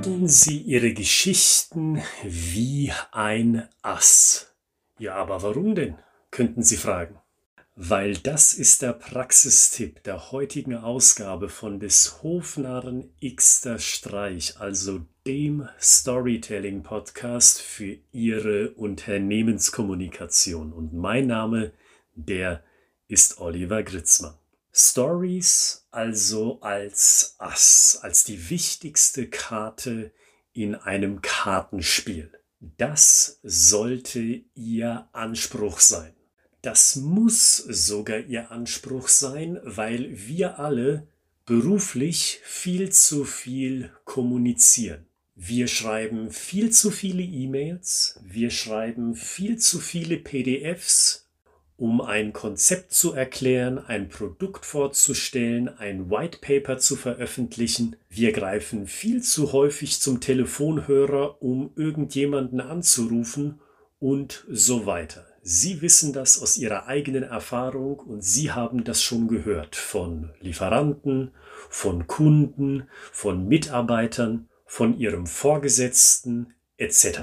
Handeln Sie Ihre Geschichten wie ein Ass. Ja, aber warum denn? könnten Sie fragen. Weil das ist der Praxistipp der heutigen Ausgabe von des Hofnarren Xter Streich, also dem Storytelling Podcast für Ihre Unternehmenskommunikation. Und mein Name, der ist Oliver Gritzmann. Stories also als Ass, als die wichtigste Karte in einem Kartenspiel. Das sollte Ihr Anspruch sein. Das muss sogar Ihr Anspruch sein, weil wir alle beruflich viel zu viel kommunizieren. Wir schreiben viel zu viele E-Mails, wir schreiben viel zu viele PDFs um ein Konzept zu erklären, ein Produkt vorzustellen, ein White Paper zu veröffentlichen. Wir greifen viel zu häufig zum Telefonhörer, um irgendjemanden anzurufen und so weiter. Sie wissen das aus Ihrer eigenen Erfahrung und Sie haben das schon gehört von Lieferanten, von Kunden, von Mitarbeitern, von Ihrem Vorgesetzten etc.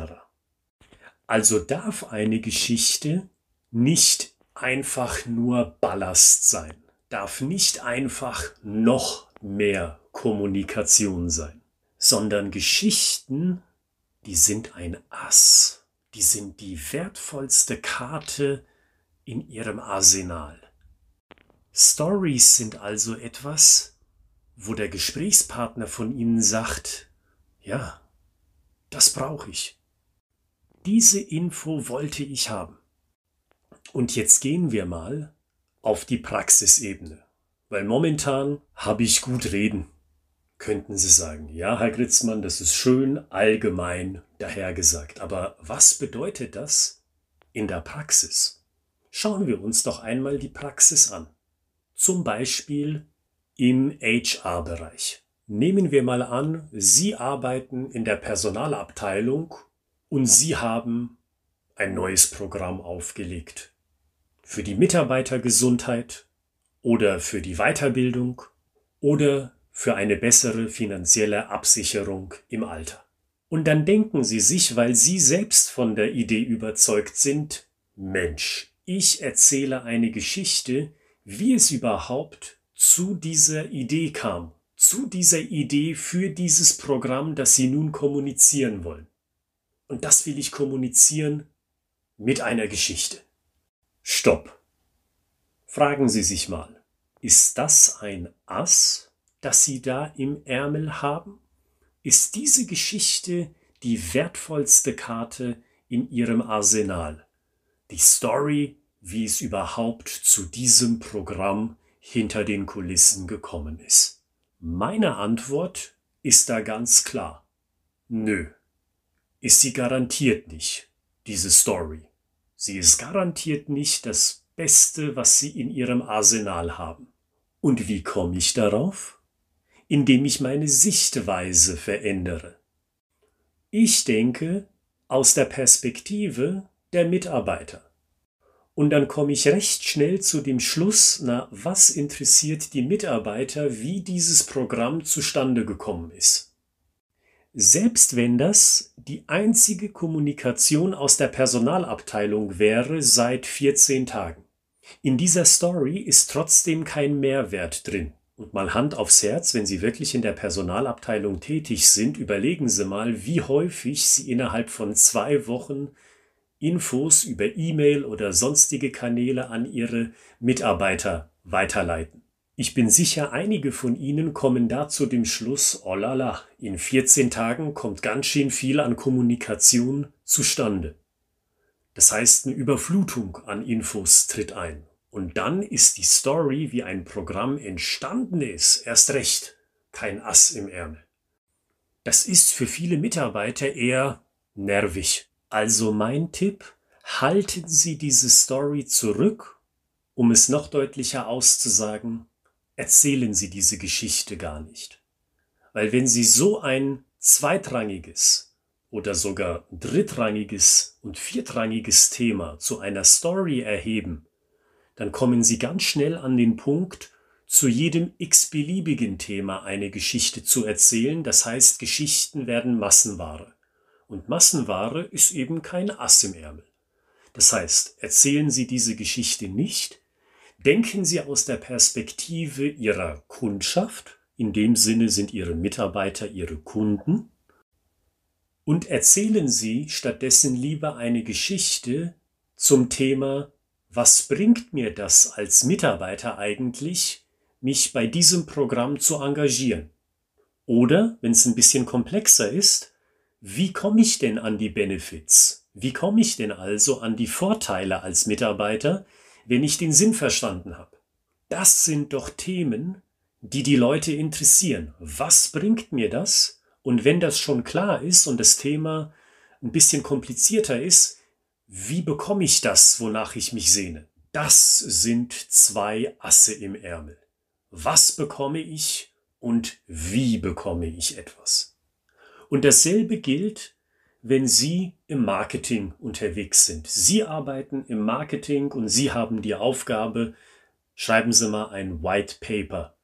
Also darf eine Geschichte nicht einfach nur Ballast sein, darf nicht einfach noch mehr Kommunikation sein, sondern Geschichten, die sind ein Ass, die sind die wertvollste Karte in ihrem Arsenal. Stories sind also etwas, wo der Gesprächspartner von Ihnen sagt, ja, das brauche ich. Diese Info wollte ich haben. Und jetzt gehen wir mal auf die Praxisebene, weil momentan habe ich gut reden, könnten Sie sagen. Ja, Herr Gritzmann, das ist schön allgemein dahergesagt, aber was bedeutet das in der Praxis? Schauen wir uns doch einmal die Praxis an. Zum Beispiel im HR-Bereich. Nehmen wir mal an, Sie arbeiten in der Personalabteilung und Sie haben ein neues Programm aufgelegt für die Mitarbeitergesundheit oder für die Weiterbildung oder für eine bessere finanzielle Absicherung im Alter. Und dann denken Sie sich, weil Sie selbst von der Idee überzeugt sind, Mensch, ich erzähle eine Geschichte, wie es überhaupt zu dieser Idee kam, zu dieser Idee für dieses Programm, das Sie nun kommunizieren wollen. Und das will ich kommunizieren mit einer Geschichte. Stopp. Fragen Sie sich mal, ist das ein Ass, das Sie da im Ärmel haben? Ist diese Geschichte die wertvollste Karte in Ihrem Arsenal? Die Story, wie es überhaupt zu diesem Programm hinter den Kulissen gekommen ist? Meine Antwort ist da ganz klar. Nö. Ist sie garantiert nicht, diese Story. Sie ist garantiert nicht das Beste, was Sie in Ihrem Arsenal haben. Und wie komme ich darauf? Indem ich meine Sichtweise verändere. Ich denke aus der Perspektive der Mitarbeiter. Und dann komme ich recht schnell zu dem Schluss, na, was interessiert die Mitarbeiter, wie dieses Programm zustande gekommen ist selbst wenn das die einzige Kommunikation aus der Personalabteilung wäre seit 14 Tagen. In dieser Story ist trotzdem kein Mehrwert drin. Und mal Hand aufs Herz, wenn Sie wirklich in der Personalabteilung tätig sind, überlegen Sie mal, wie häufig Sie innerhalb von zwei Wochen Infos über E-Mail oder sonstige Kanäle an Ihre Mitarbeiter weiterleiten. Ich bin sicher, einige von Ihnen kommen da zu dem Schluss, oh la la, in 14 Tagen kommt ganz schön viel an Kommunikation zustande. Das heißt, eine Überflutung an Infos tritt ein. Und dann ist die Story, wie ein Programm entstanden ist, erst recht kein Ass im Ärmel. Das ist für viele Mitarbeiter eher nervig. Also mein Tipp, halten Sie diese Story zurück, um es noch deutlicher auszusagen, erzählen Sie diese Geschichte gar nicht. Weil wenn Sie so ein zweitrangiges oder sogar drittrangiges und viertrangiges Thema zu einer Story erheben, dann kommen Sie ganz schnell an den Punkt, zu jedem x-beliebigen Thema eine Geschichte zu erzählen. Das heißt, Geschichten werden Massenware. Und Massenware ist eben kein Ass im Ärmel. Das heißt, erzählen Sie diese Geschichte nicht, denken Sie aus der Perspektive Ihrer Kundschaft, in dem Sinne sind Ihre Mitarbeiter Ihre Kunden, und erzählen Sie stattdessen lieber eine Geschichte zum Thema, was bringt mir das als Mitarbeiter eigentlich, mich bei diesem Programm zu engagieren? Oder, wenn es ein bisschen komplexer ist, wie komme ich denn an die Benefits? Wie komme ich denn also an die Vorteile als Mitarbeiter, wenn ich den Sinn verstanden habe? Das sind doch Themen, die die Leute interessieren. Was bringt mir das? Und wenn das schon klar ist und das Thema ein bisschen komplizierter ist, wie bekomme ich das, wonach ich mich sehne? Das sind zwei Asse im Ärmel. Was bekomme ich und wie bekomme ich etwas? Und dasselbe gilt, wenn Sie im Marketing unterwegs sind. Sie arbeiten im Marketing und Sie haben die Aufgabe, schreiben Sie mal ein White Paper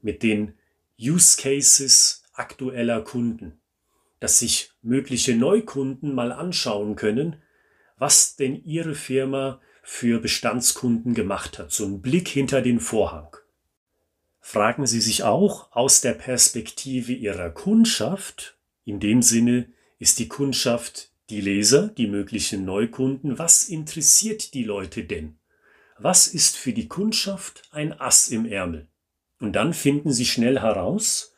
mit den Use Cases aktueller Kunden, dass sich mögliche Neukunden mal anschauen können, was denn Ihre Firma für Bestandskunden gemacht hat. So ein Blick hinter den Vorhang. Fragen Sie sich auch aus der Perspektive Ihrer Kundschaft, in dem Sinne ist die Kundschaft die Leser, die möglichen Neukunden, was interessiert die Leute denn? Was ist für die Kundschaft ein Ass im Ärmel? Und dann finden Sie schnell heraus,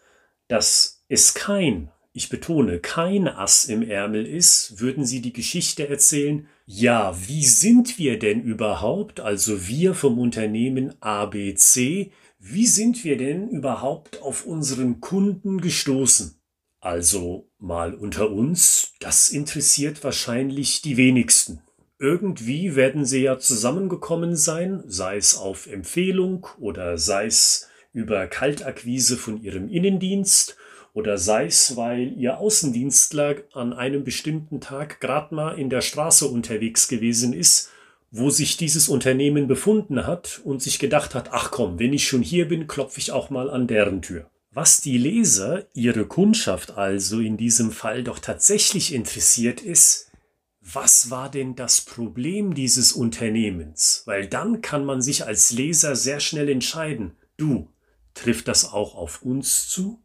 dass es kein, ich betone, kein Ass im Ärmel ist, würden Sie die Geschichte erzählen, ja, wie sind wir denn überhaupt, also wir vom Unternehmen ABC, wie sind wir denn überhaupt auf unseren Kunden gestoßen? Also mal unter uns, das interessiert wahrscheinlich die wenigsten. Irgendwie werden sie ja zusammengekommen sein, sei es auf Empfehlung oder sei es über Kaltakquise von ihrem Innendienst oder sei es, weil ihr Außendienstler an einem bestimmten Tag gerade mal in der Straße unterwegs gewesen ist, wo sich dieses Unternehmen befunden hat und sich gedacht hat, ach komm, wenn ich schon hier bin, klopfe ich auch mal an deren Tür. Was die Leser, ihre Kundschaft also in diesem Fall doch tatsächlich interessiert ist, was war denn das Problem dieses Unternehmens? Weil dann kann man sich als Leser sehr schnell entscheiden, du, trifft das auch auf uns zu?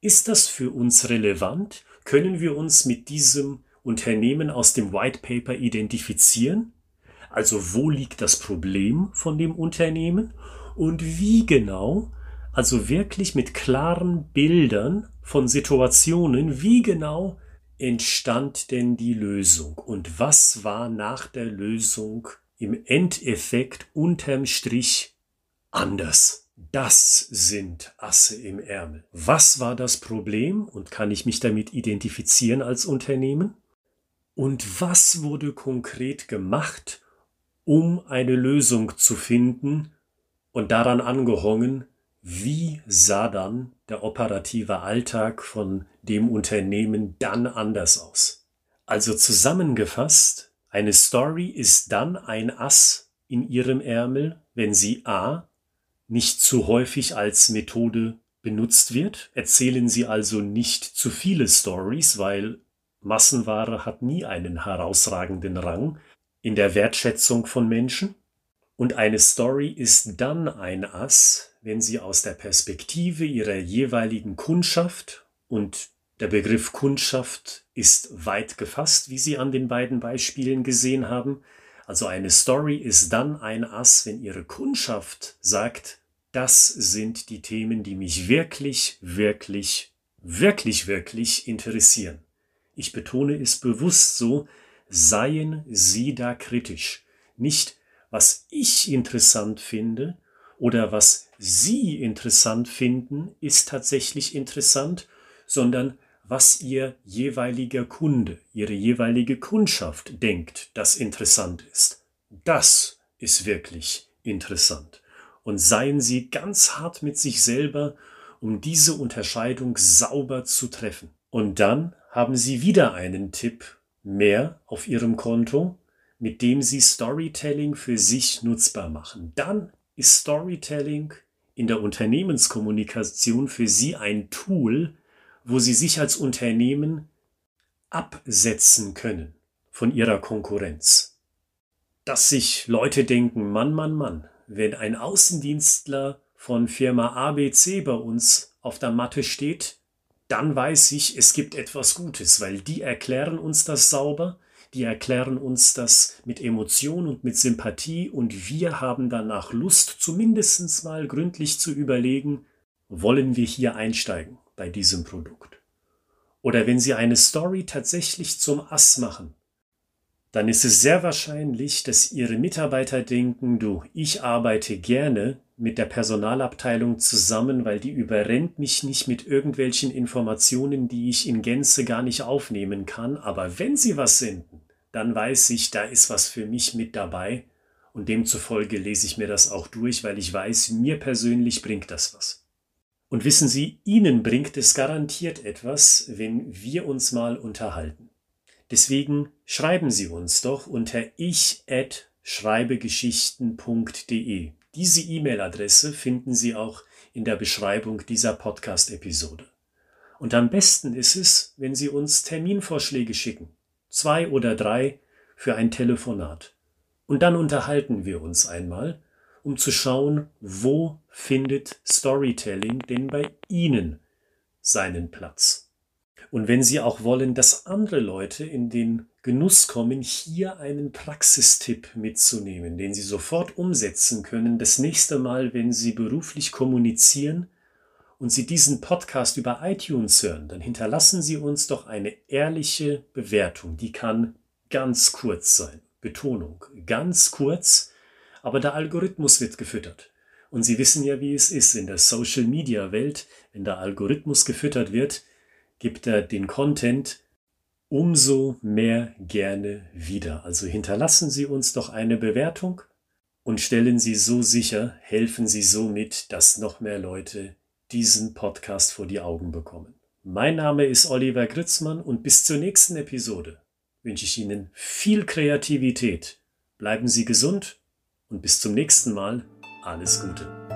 Ist das für uns relevant? Können wir uns mit diesem Unternehmen aus dem White Paper identifizieren? Also wo liegt das Problem von dem Unternehmen? Und wie genau also wirklich mit klaren Bildern von Situationen, wie genau entstand denn die Lösung und was war nach der Lösung im Endeffekt unterm Strich anders. Das sind Asse im Ärmel. Was war das Problem und kann ich mich damit identifizieren als Unternehmen? Und was wurde konkret gemacht, um eine Lösung zu finden und daran angehongen, wie sah dann der operative Alltag von dem Unternehmen dann anders aus? Also zusammengefasst, eine Story ist dann ein Ass in ihrem Ärmel, wenn sie a. nicht zu häufig als Methode benutzt wird. Erzählen Sie also nicht zu viele Stories, weil Massenware hat nie einen herausragenden Rang in der Wertschätzung von Menschen. Und eine Story ist dann ein Ass, wenn Sie aus der Perspektive Ihrer jeweiligen Kundschaft und der Begriff Kundschaft ist weit gefasst, wie Sie an den beiden Beispielen gesehen haben. Also eine Story ist dann ein Ass, wenn Ihre Kundschaft sagt, das sind die Themen, die mich wirklich, wirklich, wirklich, wirklich interessieren. Ich betone es bewusst so, seien Sie da kritisch. Nicht, was ich interessant finde oder was Sie interessant finden, ist tatsächlich interessant, sondern was Ihr jeweiliger Kunde, Ihre jeweilige Kundschaft denkt, das interessant ist. Das ist wirklich interessant. Und seien Sie ganz hart mit sich selber, um diese Unterscheidung sauber zu treffen. Und dann haben Sie wieder einen Tipp mehr auf Ihrem Konto, mit dem Sie Storytelling für sich nutzbar machen. Dann ist Storytelling in der Unternehmenskommunikation für Sie ein Tool, wo Sie sich als Unternehmen absetzen können von Ihrer Konkurrenz. Dass sich Leute denken, Mann, Mann, Mann, wenn ein Außendienstler von Firma ABC bei uns auf der Matte steht, dann weiß ich, es gibt etwas Gutes, weil die erklären uns das sauber, die erklären uns das mit Emotion und mit Sympathie und wir haben danach Lust, zumindest mal gründlich zu überlegen, wollen wir hier einsteigen bei diesem Produkt. Oder wenn Sie eine Story tatsächlich zum Ass machen, dann ist es sehr wahrscheinlich, dass Ihre Mitarbeiter denken, du, ich arbeite gerne mit der Personalabteilung zusammen, weil die überrennt mich nicht mit irgendwelchen Informationen, die ich in Gänze gar nicht aufnehmen kann. Aber wenn sie was senden, dann weiß ich, da ist was für mich mit dabei. Und demzufolge lese ich mir das auch durch, weil ich weiß, mir persönlich bringt das was. Und wissen Sie, Ihnen bringt es garantiert etwas, wenn wir uns mal unterhalten. Deswegen schreiben Sie uns doch unter ich@schreibegeschichten.de. Diese E-Mail-Adresse finden Sie auch in der Beschreibung dieser Podcast-Episode. Und am besten ist es, wenn Sie uns Terminvorschläge schicken, zwei oder drei für ein Telefonat. Und dann unterhalten wir uns einmal, um zu schauen, wo findet Storytelling denn bei Ihnen seinen Platz. Und wenn Sie auch wollen, dass andere Leute in den Genuss kommen, hier einen Praxistipp mitzunehmen, den Sie sofort umsetzen können, das nächste Mal, wenn Sie beruflich kommunizieren und Sie diesen Podcast über iTunes hören, dann hinterlassen Sie uns doch eine ehrliche Bewertung. Die kann ganz kurz sein. Betonung, ganz kurz, aber der Algorithmus wird gefüttert. Und Sie wissen ja, wie es ist in der Social-Media-Welt, wenn der Algorithmus gefüttert wird, gibt er den Content umso mehr gerne wieder. Also hinterlassen Sie uns doch eine Bewertung und stellen Sie so sicher, helfen Sie so mit, dass noch mehr Leute diesen Podcast vor die Augen bekommen. Mein Name ist Oliver Gritzmann und bis zur nächsten Episode wünsche ich Ihnen viel Kreativität. Bleiben Sie gesund und bis zum nächsten Mal alles Gute.